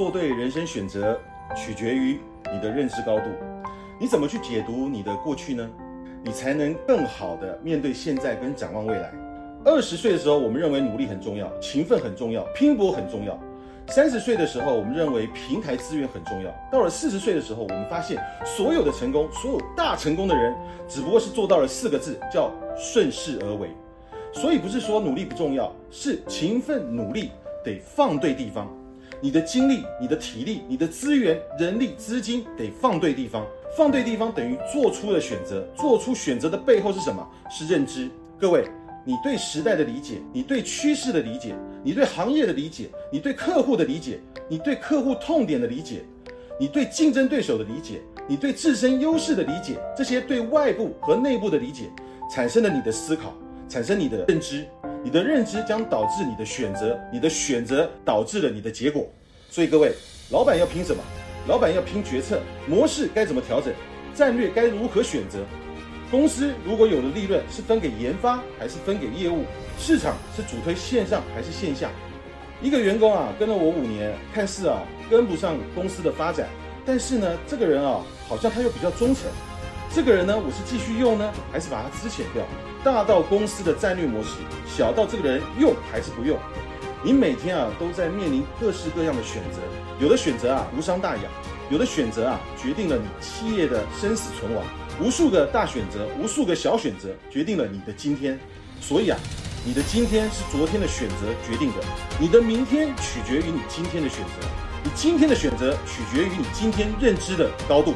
做对人生选择取决于你的认知高度。你怎么去解读你的过去呢？你才能更好的面对现在跟展望未来。二十岁的时候，我们认为努力很重要，勤奋很重要，拼搏很重要。三十岁的时候，我们认为平台资源很重要。到了四十岁的时候，我们发现所有的成功，所有大成功的人，只不过是做到了四个字，叫顺势而为。所以不是说努力不重要，是勤奋努力得放对地方。你的精力、你的体力、你的资源、人力、资金得放对地方。放对地方等于做出了选择。做出选择的背后是什么？是认知。各位。你对时代的理解，你对趋势的理解，你对行业的理解，你对客户的理解，你对客户痛点的理解，你对竞争对手的理解，你对自身优势的理解，这些对外部和内部的理解，产生了你的思考，产生你的认知，你的认知将导致你的选择，你的选择导致了你的结果。所以各位，老板要拼什么？老板要拼决策模式该怎么调整，战略该如何选择？公司如果有了利润是分给研发还是分给业务？市场是主推线上还是线下？一个员工啊，跟了我五年，看似啊跟不上公司的发展，但是呢，这个人啊，好像他又比较忠诚。这个人呢，我是继续用呢，还是把他资遣掉？大到公司的战略模式，小到这个人用还是不用？你每天啊都在面临各式各样的选择，有的选择啊无伤大雅，有的选择啊决定了你企业的生死存亡。无数个大选择，无数个小选择，决定了你的今天。所以啊，你的今天是昨天的选择决定的，你的明天取决于你今天的选择，你今天的选择取决于你今天认知的高度。